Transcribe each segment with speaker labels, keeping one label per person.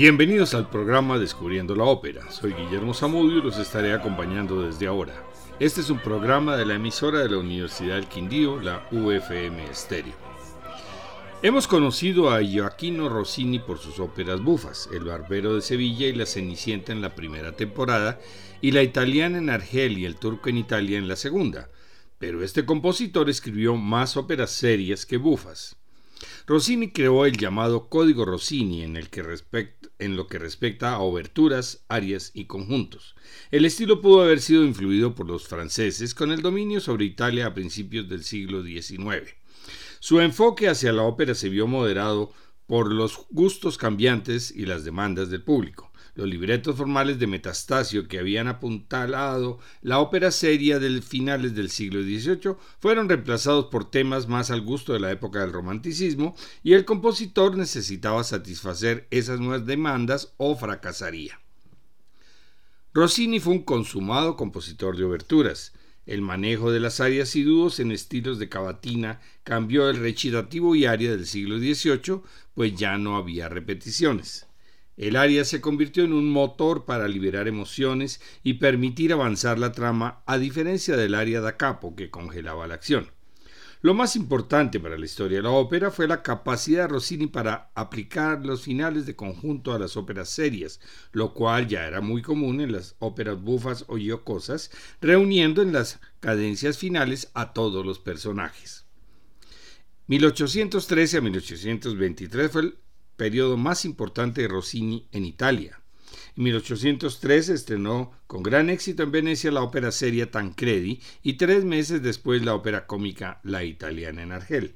Speaker 1: Bienvenidos al programa Descubriendo la Ópera. Soy Guillermo Zamudio y los estaré acompañando desde ahora. Este es un programa de la emisora de la Universidad del Quindío, la UFM Estéreo. Hemos conocido a Joaquino Rossini por sus óperas bufas, El Barbero de Sevilla y La Cenicienta en la primera temporada, y La Italiana en Argel y El Turco en Italia en la segunda, pero este compositor escribió más óperas serias que bufas. Rossini creó el llamado Código Rossini en, el que en lo que respecta a oberturas, arias y conjuntos. El estilo pudo haber sido influido por los franceses con el dominio sobre Italia a principios del siglo XIX. Su enfoque hacia la ópera se vio moderado por los gustos cambiantes y las demandas del público. Los libretos formales de Metastasio que habían apuntalado la ópera seria de finales del siglo XVIII fueron reemplazados por temas más al gusto de la época del romanticismo y el compositor necesitaba satisfacer esas nuevas demandas o fracasaría. Rossini fue un consumado compositor de oberturas. El manejo de las arias y dúos en estilos de cavatina cambió el recitativo y aria del siglo XVIII, pues ya no había repeticiones. El aria se convirtió en un motor para liberar emociones y permitir avanzar la trama, a diferencia del aria da capo que congelaba la acción. Lo más importante para la historia de la ópera fue la capacidad de Rossini para aplicar los finales de conjunto a las óperas serias, lo cual ya era muy común en las óperas bufas o yocosas, reuniendo en las cadencias finales a todos los personajes. 1813 a 1823 fue el periodo más importante de Rossini en Italia. En 1803 estrenó con gran éxito en Venecia la ópera seria Tancredi y tres meses después la ópera cómica La Italiana en Argel.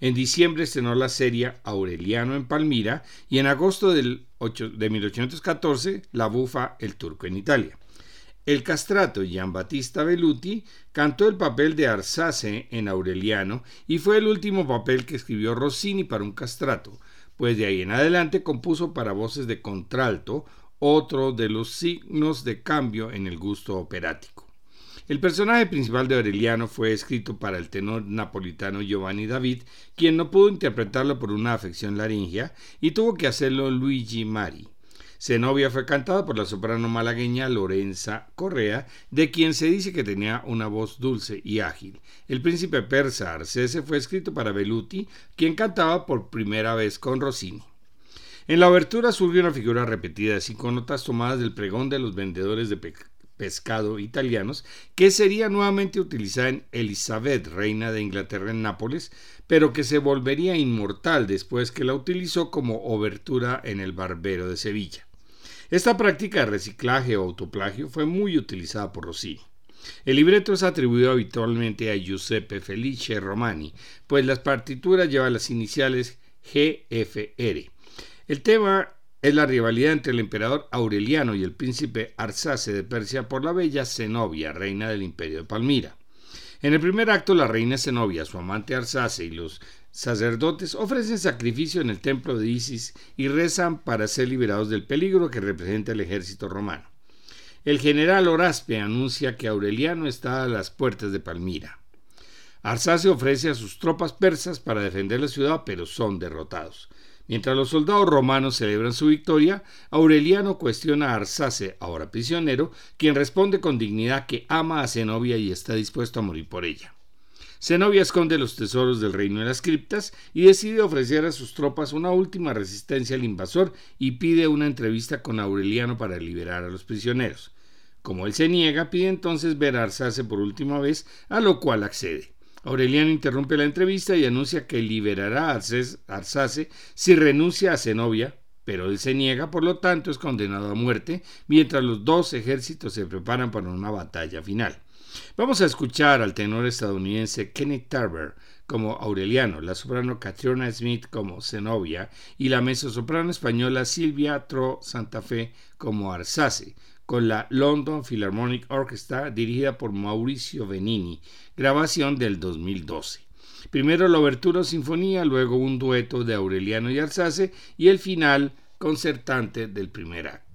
Speaker 1: En diciembre estrenó la serie Aureliano en Palmira y en agosto del de 1814 la bufa El Turco en Italia. El castrato Gian Battista Velluti cantó el papel de Arsace en Aureliano y fue el último papel que escribió Rossini para un castrato, pues de ahí en adelante compuso para voces de contralto, otro de los signos de cambio en el gusto operático. El personaje principal de Aureliano fue escrito para el tenor napolitano Giovanni David, quien no pudo interpretarlo por una afección laringea y tuvo que hacerlo Luigi Mari. Zenobia fue cantada por la soprano malagueña Lorenza Correa, de quien se dice que tenía una voz dulce y ágil. El príncipe persa Arcese fue escrito para Beluti, quien cantaba por primera vez con Rossini. En la obertura surge una figura repetida de cinco notas tomadas del pregón de los vendedores de pescado italianos, que sería nuevamente utilizada en Elizabeth, reina de Inglaterra en Nápoles, pero que se volvería inmortal después que la utilizó como obertura en El Barbero de Sevilla. Esta práctica de reciclaje o autoplagio fue muy utilizada por Rossini. El libreto es atribuido habitualmente a Giuseppe Felice Romani, pues las partituras llevan las iniciales GFR. El tema es la rivalidad entre el emperador Aureliano y el príncipe Arsace de Persia por la bella Zenobia, reina del imperio de Palmira. En el primer acto, la reina Zenobia, su amante Arsace y los sacerdotes ofrecen sacrificio en el templo de Isis y rezan para ser liberados del peligro que representa el ejército romano. El general Oraspe anuncia que Aureliano está a las puertas de Palmira. Arsace ofrece a sus tropas persas para defender la ciudad, pero son derrotados. Mientras los soldados romanos celebran su victoria, Aureliano cuestiona a Arsace, ahora prisionero, quien responde con dignidad que ama a Zenobia y está dispuesto a morir por ella. Zenobia esconde los tesoros del reino en las criptas y decide ofrecer a sus tropas una última resistencia al invasor y pide una entrevista con Aureliano para liberar a los prisioneros. Como él se niega, pide entonces ver a Arsace por última vez, a lo cual accede. Aureliano interrumpe la entrevista y anuncia que liberará a Arsace si renuncia a Zenobia, pero él se niega, por lo tanto es condenado a muerte, mientras los dos ejércitos se preparan para una batalla final. Vamos a escuchar al tenor estadounidense Kenneth Tarver como Aureliano, la soprano Catriona Smith como Zenobia y la mezzosoprano española Silvia Tro Santa Fe como Arsace, con la London Philharmonic Orchestra dirigida por Mauricio Benini, grabación del 2012. Primero la obertura sinfonía, luego un dueto de Aureliano y Arsace y el final concertante del primer acto.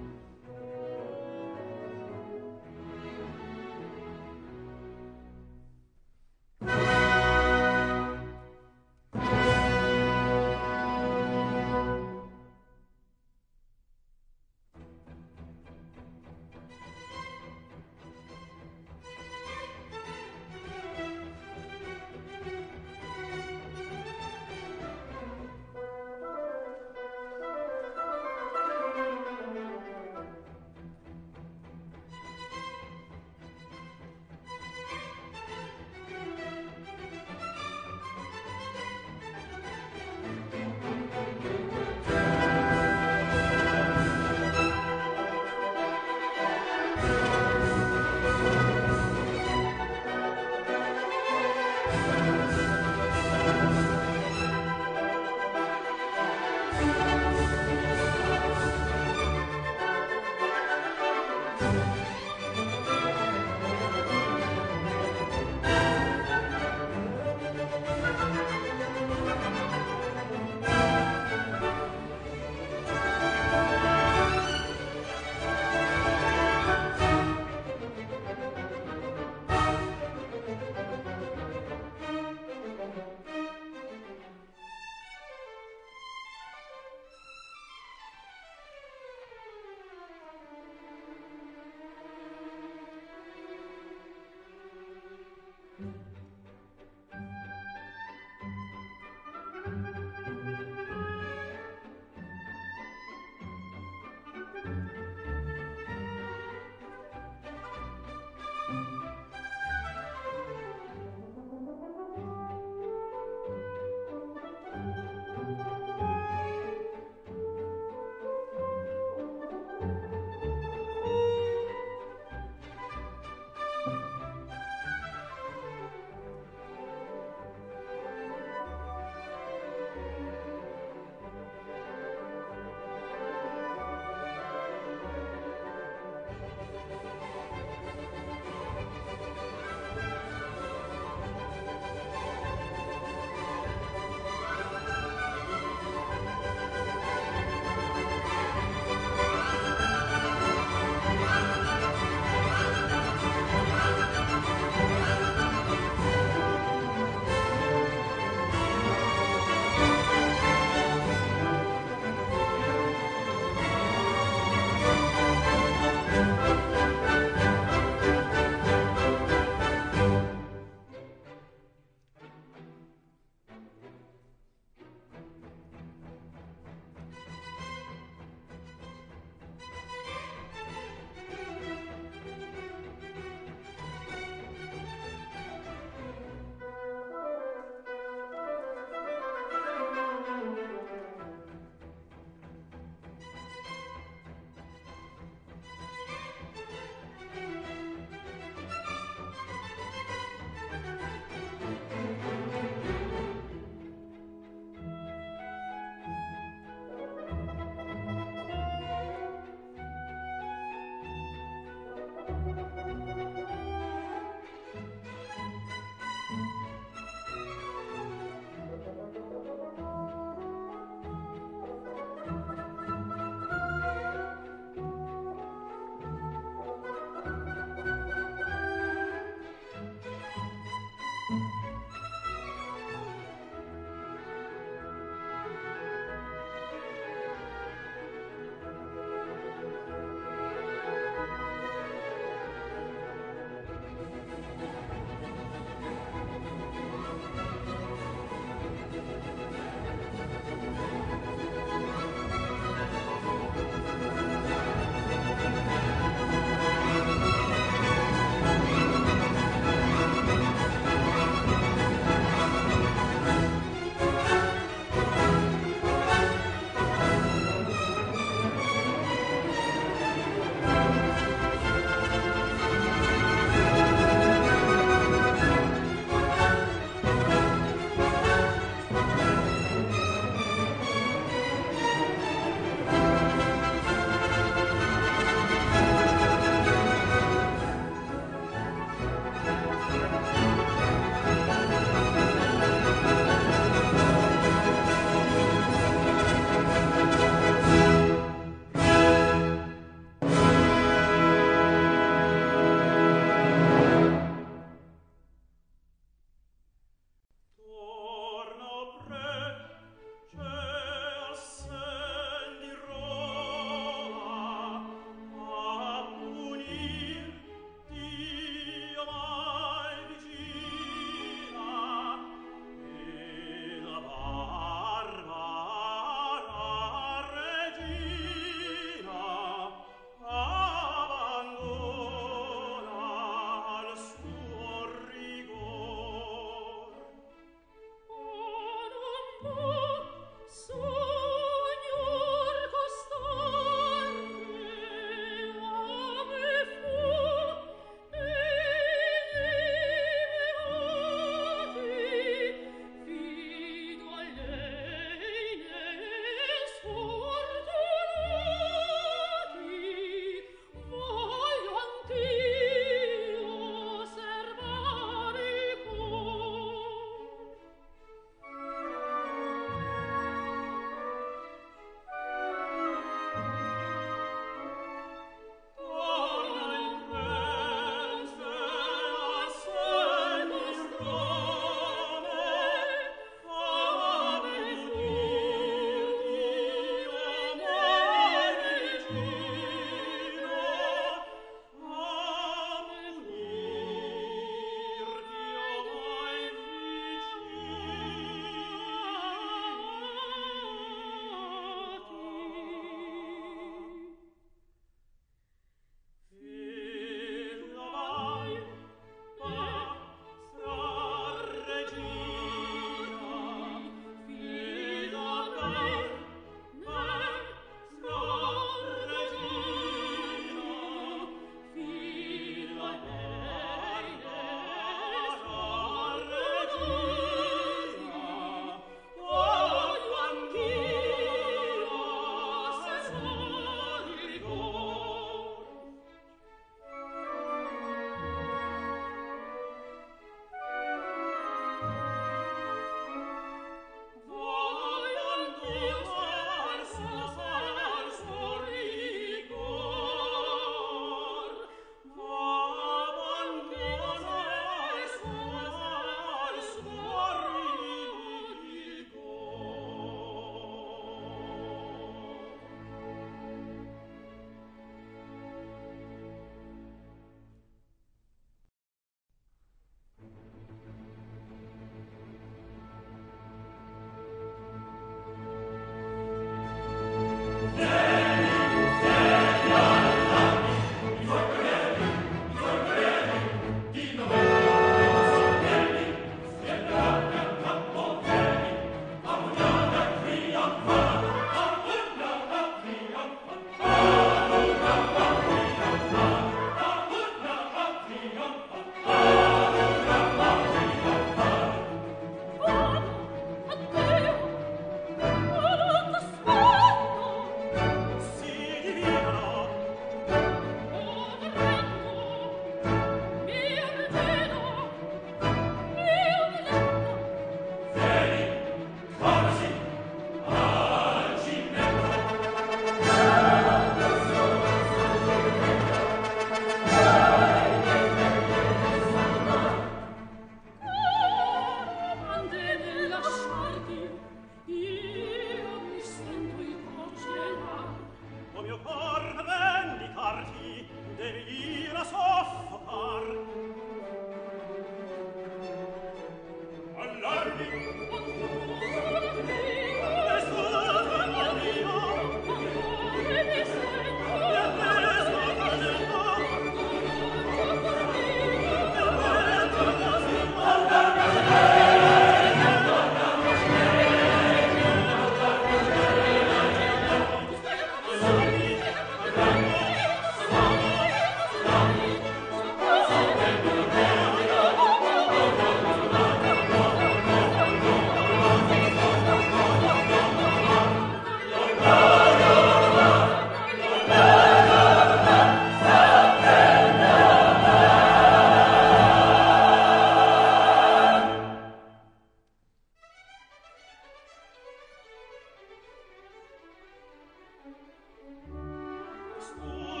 Speaker 1: us.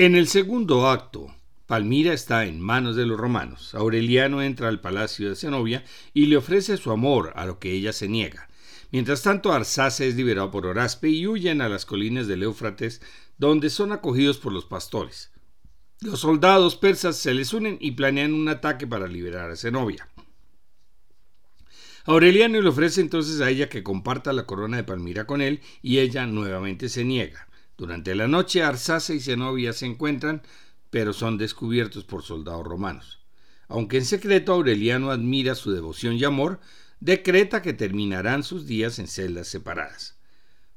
Speaker 1: En el segundo acto, Palmira está en manos de los romanos. Aureliano entra al palacio de Zenobia y le ofrece su amor, a lo que ella se niega. Mientras tanto, Arsace es liberado por Oraspe y huyen a las colinas del Éufrates, donde son acogidos por los pastores. Los soldados persas se les unen y planean un ataque para liberar a Zenobia. Aureliano le ofrece entonces a ella que comparta la corona de Palmira con él y ella nuevamente se niega. Durante la noche Arsace y Zenobia se encuentran, pero son descubiertos por soldados romanos. Aunque en secreto Aureliano admira su devoción y amor, decreta que terminarán sus días en celdas separadas.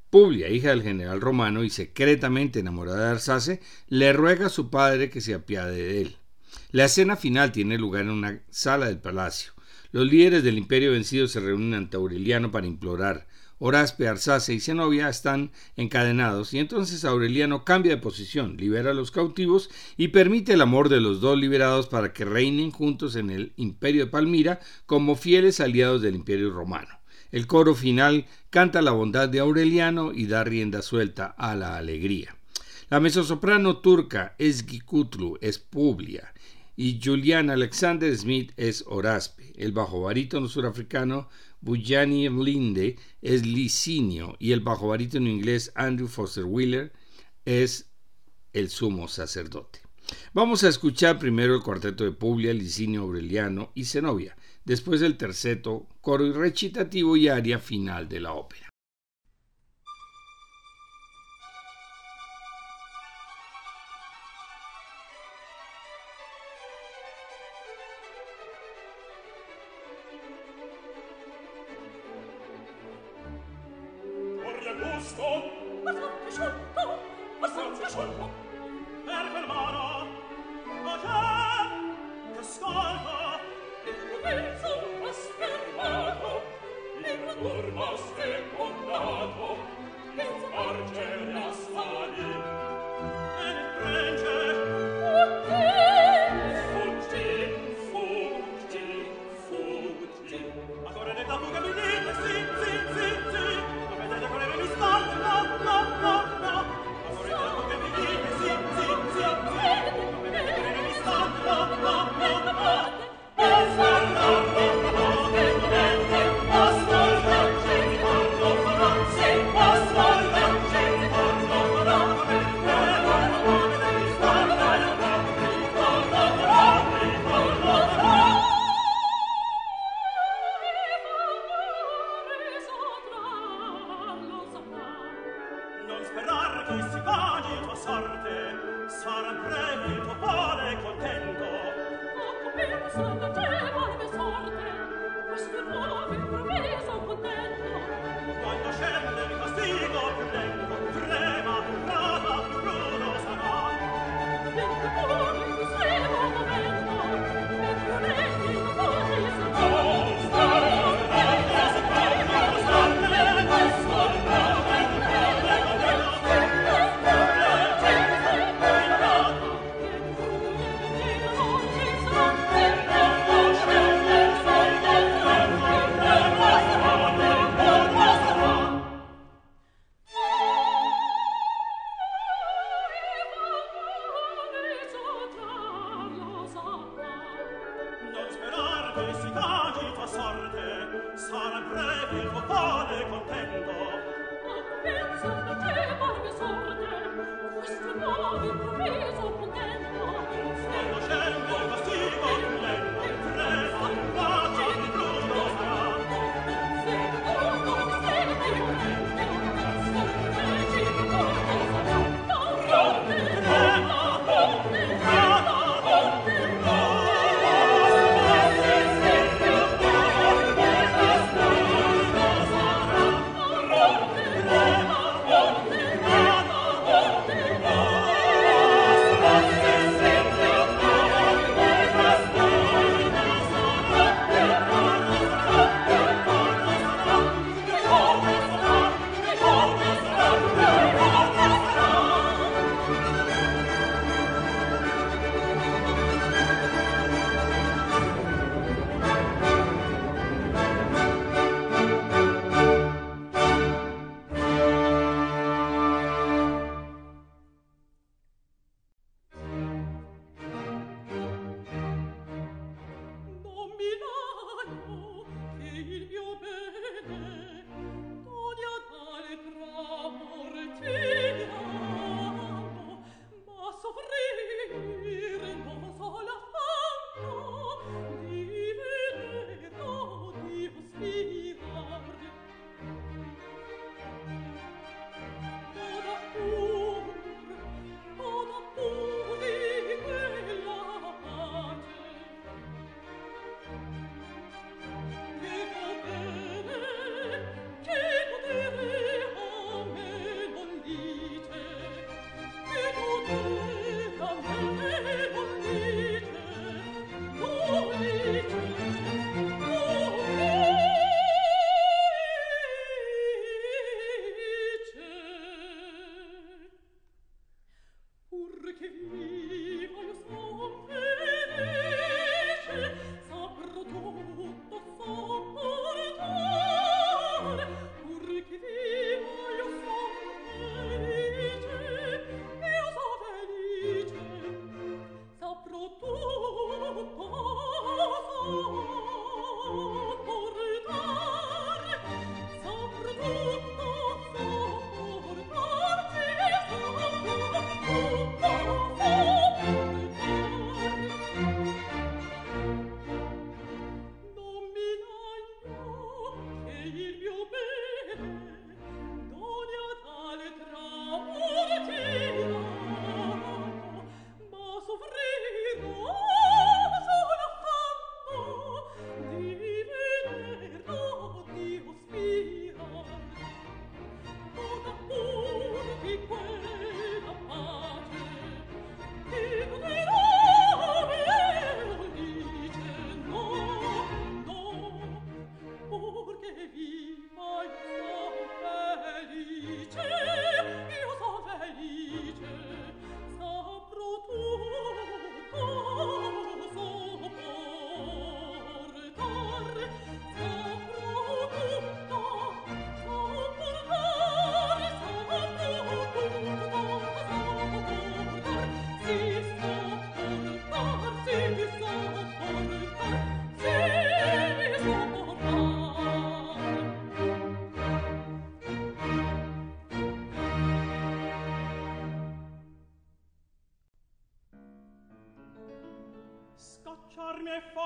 Speaker 1: Publia, hija del general romano y secretamente enamorada de Arsace, le ruega a su padre que se apiade de él. La escena final tiene lugar en una sala del palacio. Los líderes del imperio vencido se reúnen ante Aureliano para implorar Oraspe, Arsace y Zenobia están encadenados y entonces Aureliano cambia de posición, libera a los cautivos y permite el amor de los dos liberados para que reinen juntos en el imperio de Palmira como fieles aliados del imperio romano. El coro final canta la bondad de Aureliano y da rienda suelta a la alegría. La mezzosoprano turca Esgikutlu es Publia y Julian Alexander Smith es Oraspe. El bajo barítono surafricano Bujani Linde es Licinio y el bajo barítono inglés Andrew Foster Wheeler es el sumo sacerdote. Vamos a escuchar primero el cuarteto de Publia, Licinio Aureliano y Zenobia, después el terceto, coro y recitativo y aria final de la ópera.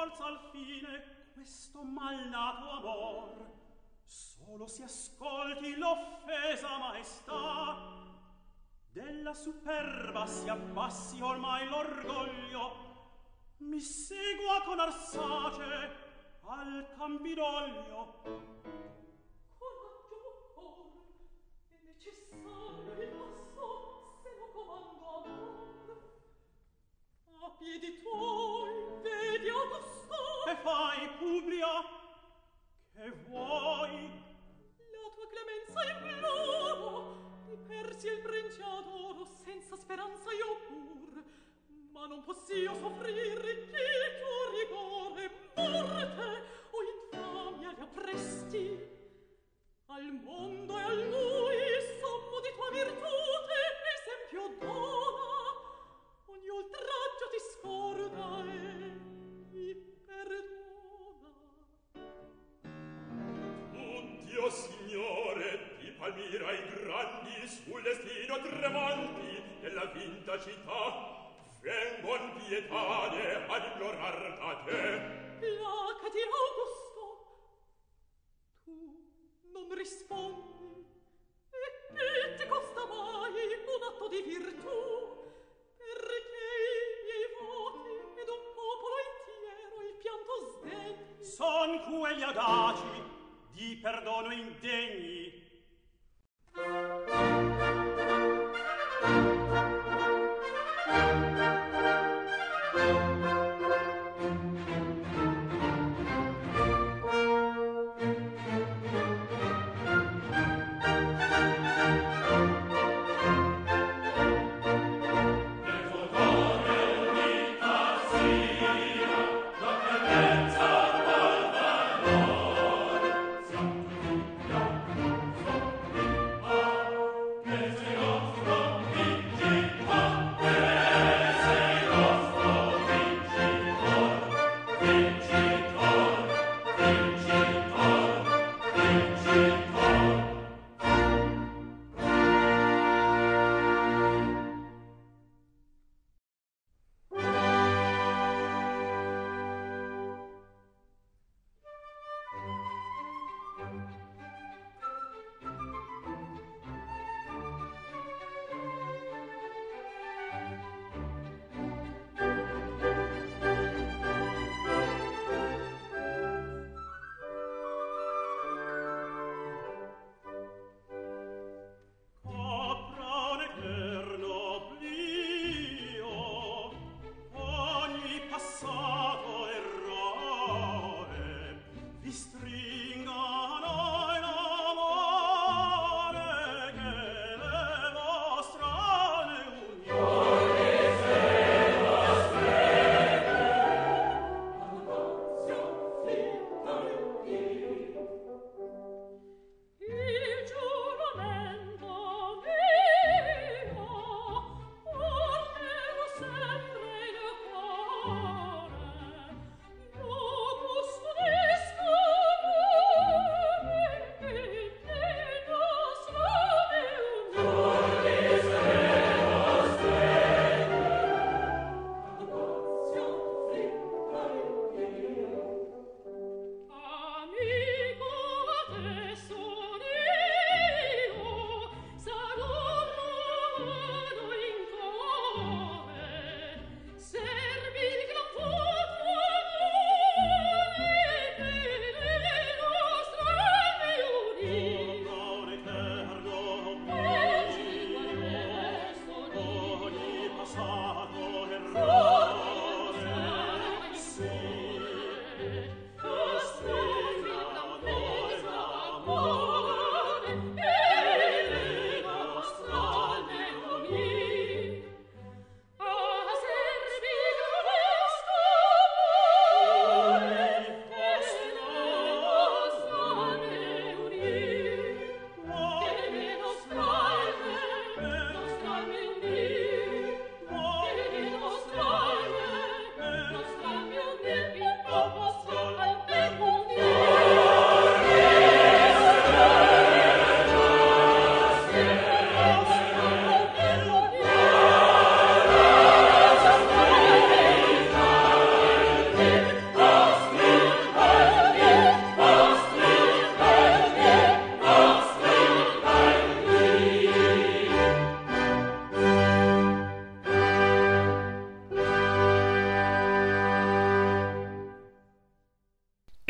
Speaker 2: forza al fine questo malato amor. Solo si ascolti l'offesa maestà. Della superba si abbassi ormai l'orgoglio. Mi segua con arsace al campidoglio.
Speaker 3: Coraggio or è necessario il passo se lo comando amor. A piedi tuoi
Speaker 2: che fai, publia Che vuoi?
Speaker 3: La tua clemenza imploro, di persi il prenciato, senza speranza io pur, ma non possio soffrir il tuo rigore, morte o infamia li appresti. Al mondo e a lui sommo di tua virtute esempio dona, ogni oltraggio ti scorda
Speaker 4: attira i grandi sul destino tremanti della vinta città. Vengon pietade ad implorar da te
Speaker 2: Placa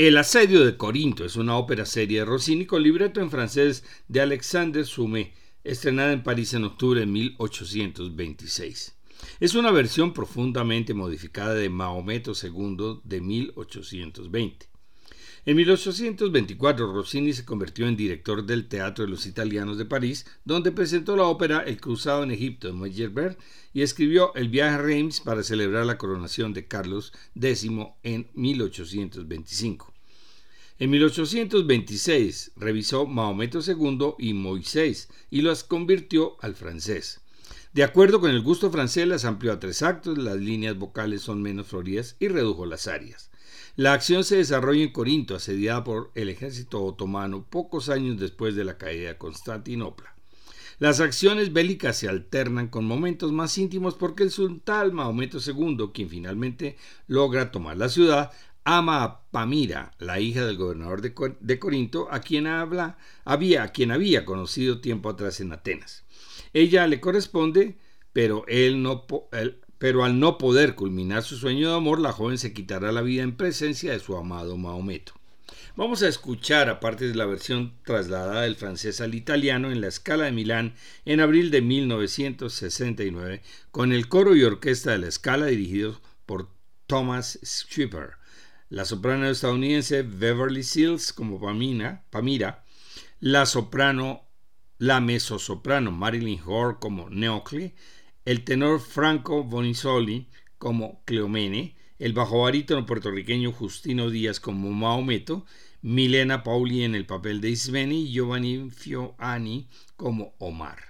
Speaker 1: El asedio de Corinto es una ópera seria de Rossini con libreto en francés de Alexander Sumé, estrenada en París en octubre de 1826. Es una versión profundamente modificada de Mahometo II de 1820. En 1824 Rossini se convirtió en director del Teatro de los Italianos de París, donde presentó la ópera El Cruzado en Egipto de Meyerbeer y escribió El viaje a Reims para celebrar la coronación de Carlos X en 1825. En 1826 revisó Mahometo II y Moisés y las convirtió al francés. De acuerdo con el gusto francés, las amplió a tres actos, las líneas vocales son menos floridas y redujo las arias. La acción se desarrolla en Corinto, asediada por el ejército otomano pocos años después de la caída de Constantinopla. Las acciones bélicas se alternan con momentos más íntimos porque el sultán Mahometo II, quien finalmente logra tomar la ciudad, ama a Pamira, la hija del gobernador de, Corinto, a quien, habla, había, a quien había conocido tiempo atrás en Atenas. Ella le corresponde, pero él no, pero al no poder culminar su sueño de amor, la joven se quitará la vida en presencia de su amado Mahometo. Vamos a escuchar, aparte de la versión trasladada del francés al italiano en la Scala de Milán en abril de 1969, con el coro y orquesta de la Scala dirigidos por Thomas Schipper, la soprano estadounidense Beverly Seals como Pamina, Pamira, la soprano, la mezzosoprano Marilyn Hoare como Neocle, el tenor Franco Bonisoli como Cleomene, el bajo barítono puertorriqueño Justino Díaz como Mahometo, Milena Pauli en el papel de Ismeni y Giovanni Fioani como Omar.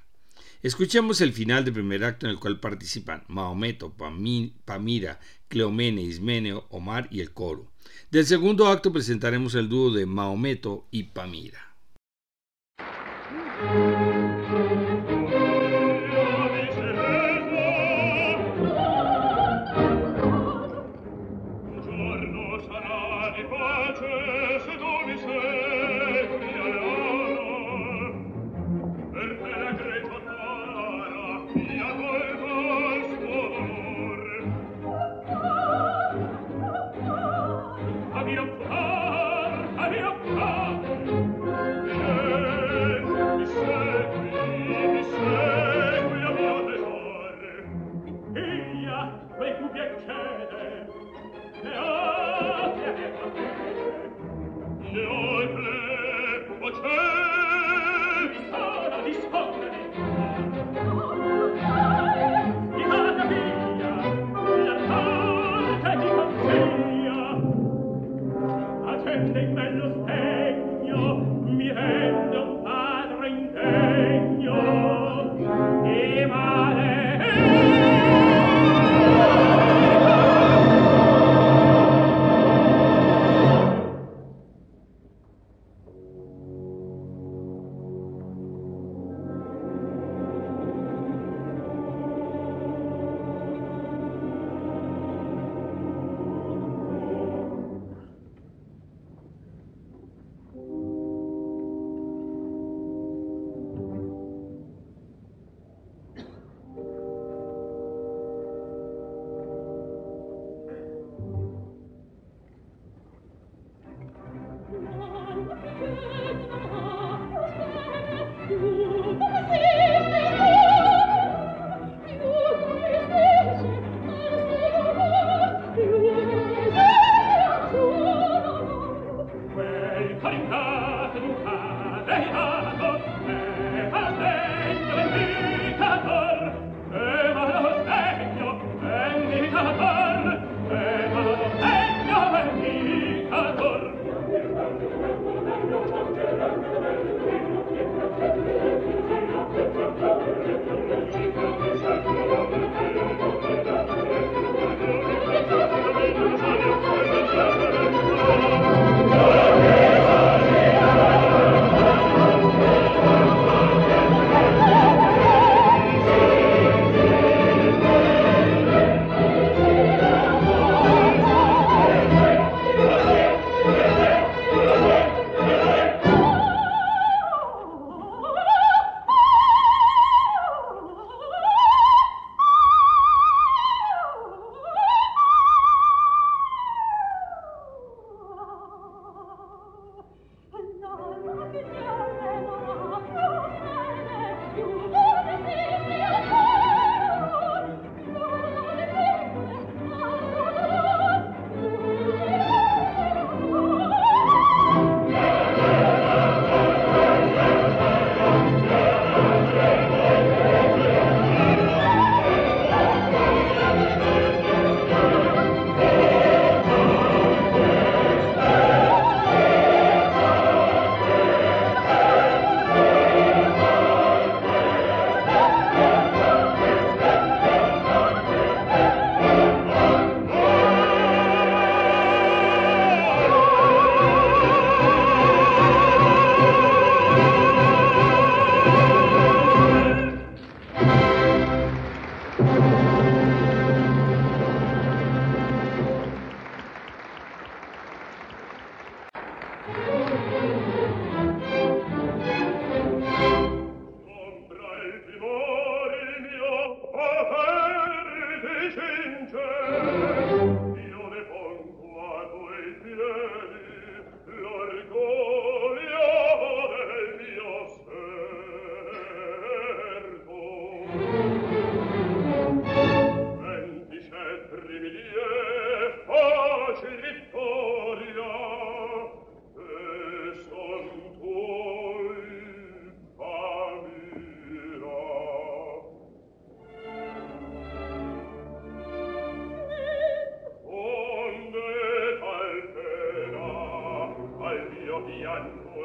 Speaker 1: Escuchemos el final del primer acto en el cual participan Mahometo, Pamira, Cleomene, Ismeneo, Omar y el coro. Del segundo acto presentaremos el dúo de Mahometo y Pamira.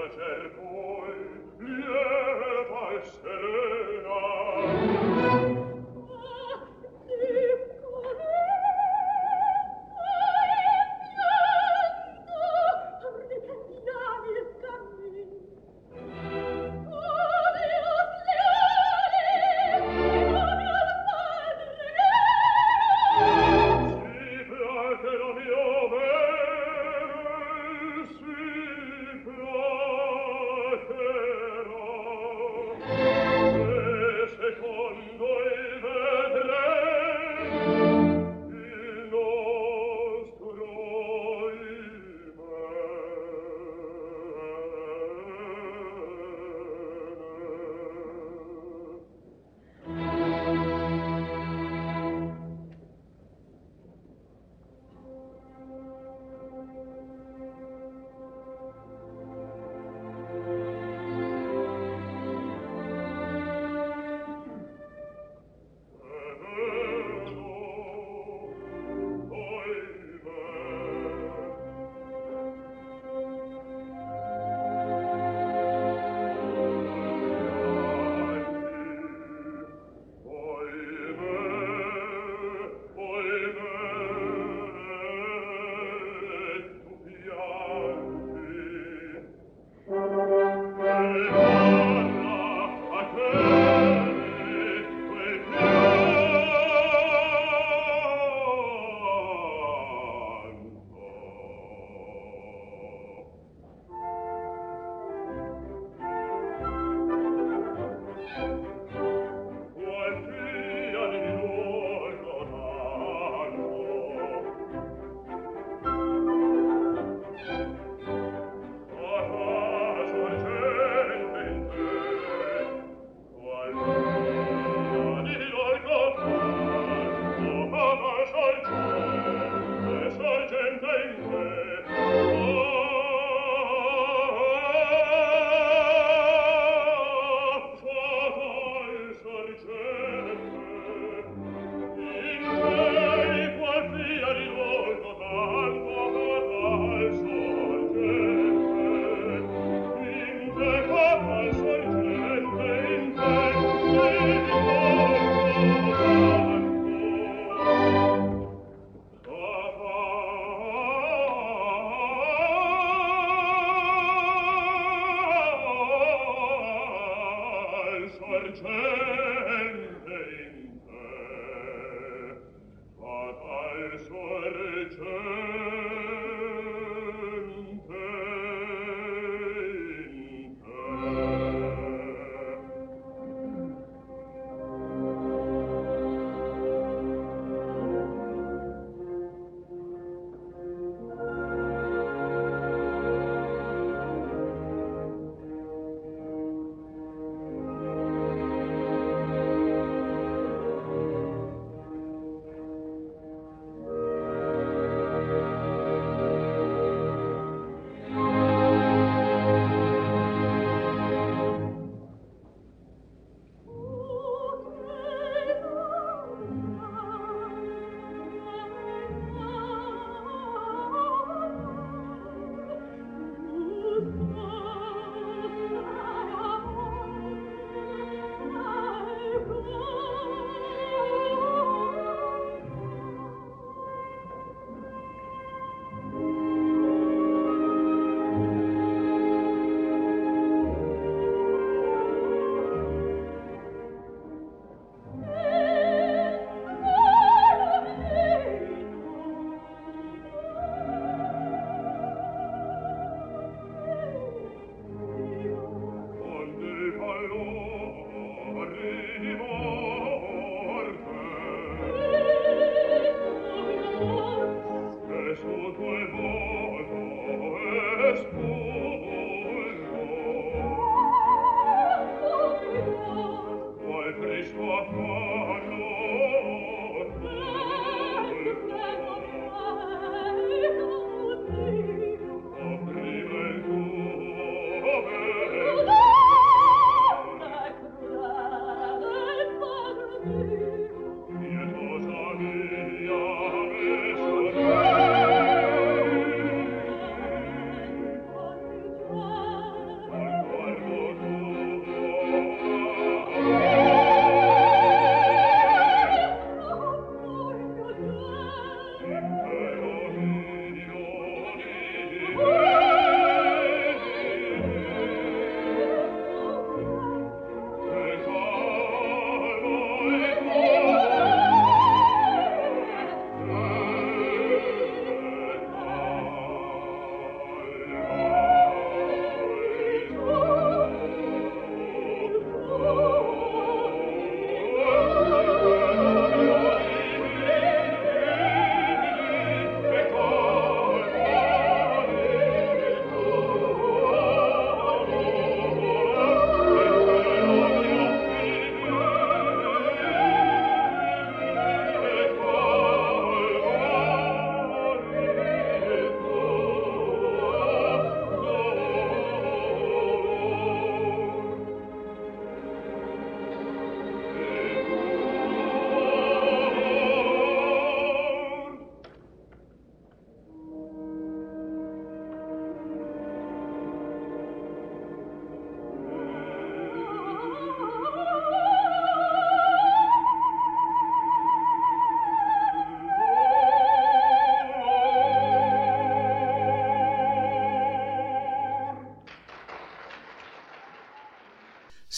Speaker 1: per voi lieta e serena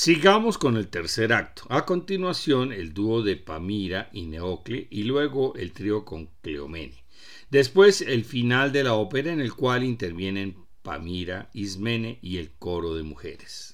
Speaker 1: Sigamos con el tercer acto. A continuación, el dúo de Pamira y Neocle y luego el trío con Cleomene. Después, el final de la ópera en el cual intervienen Pamira, Ismene y el coro de mujeres.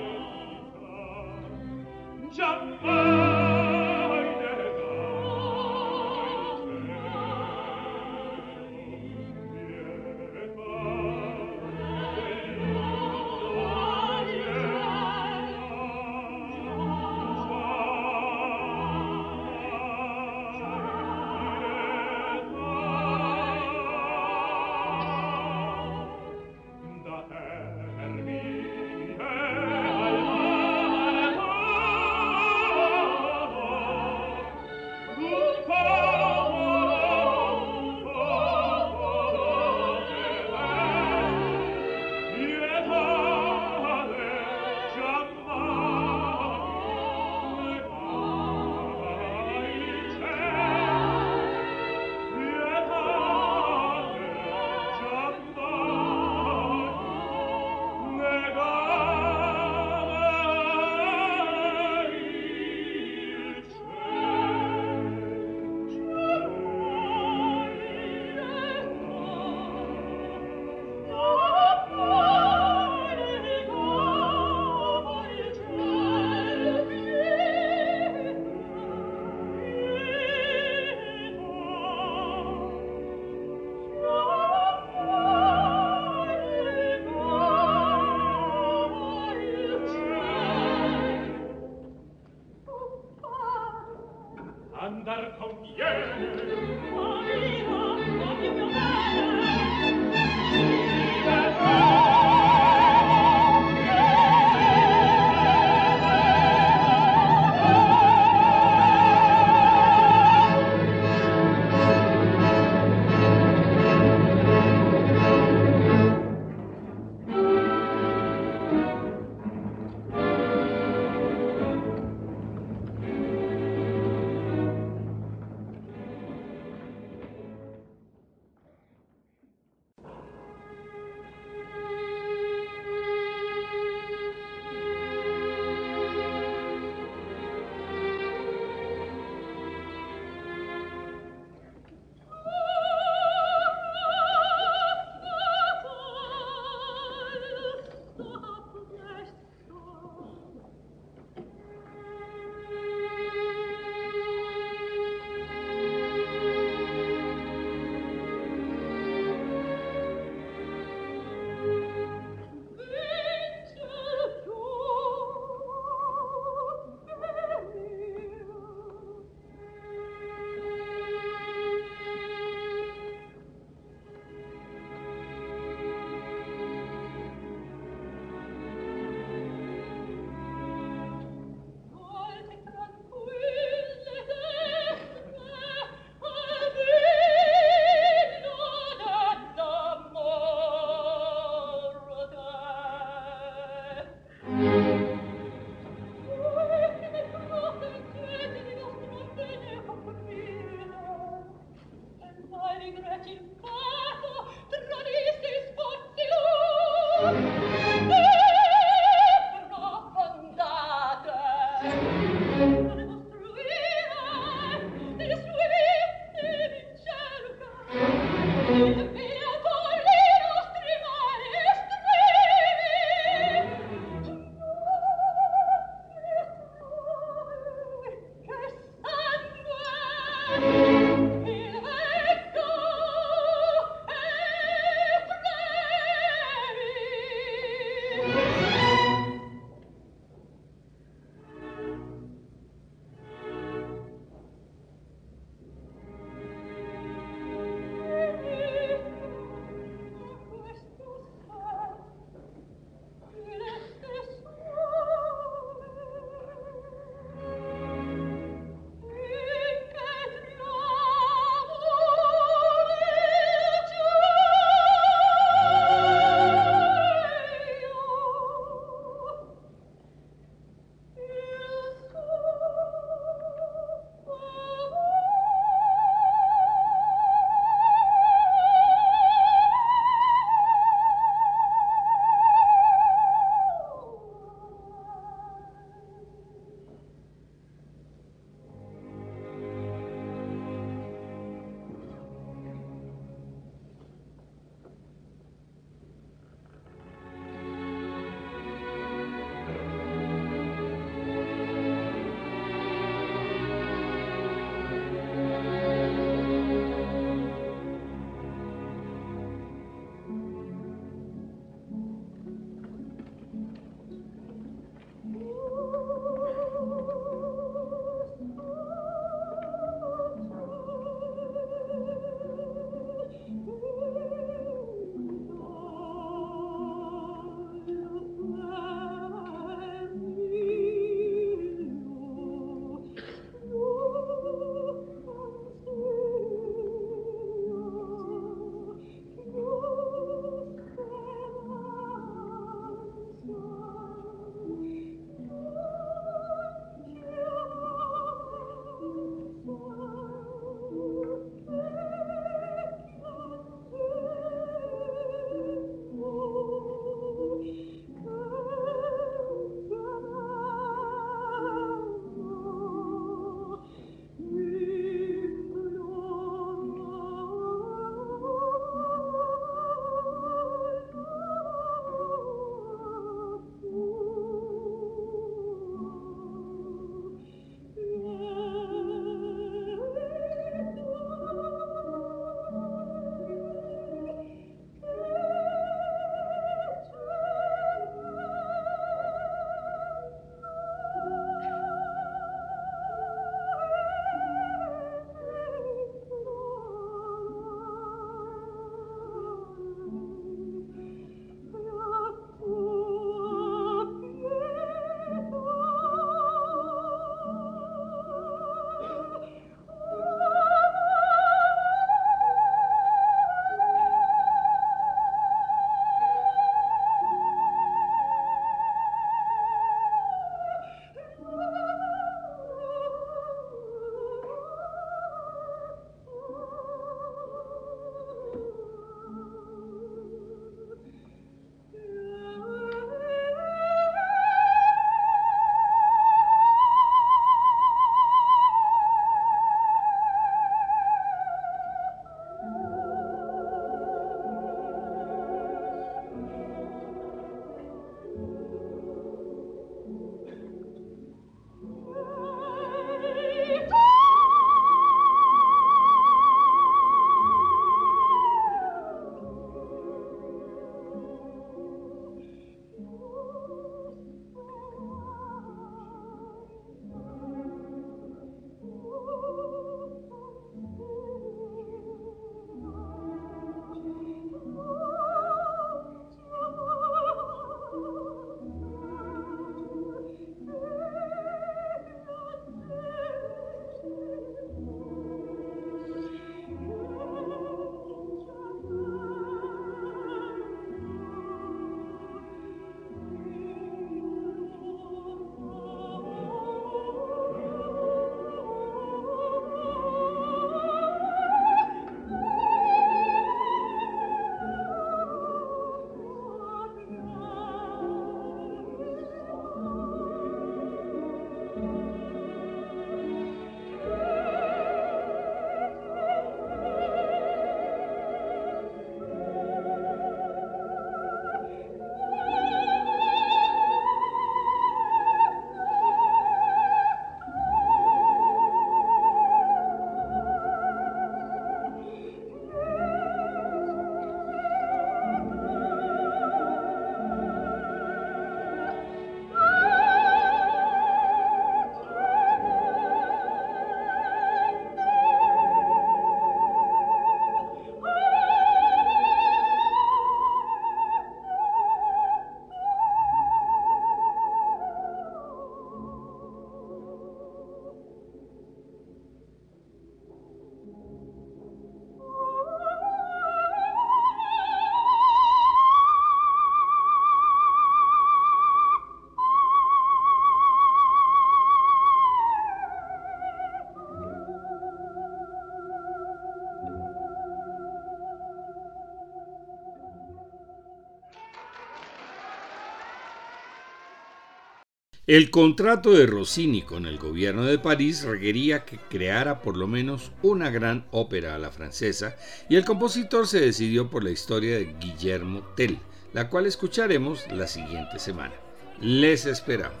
Speaker 1: El contrato de Rossini con el gobierno de París requería que creara por lo menos una gran ópera a la francesa y el compositor se decidió por la historia de Guillermo Tell, la cual escucharemos la siguiente semana. Les esperamos.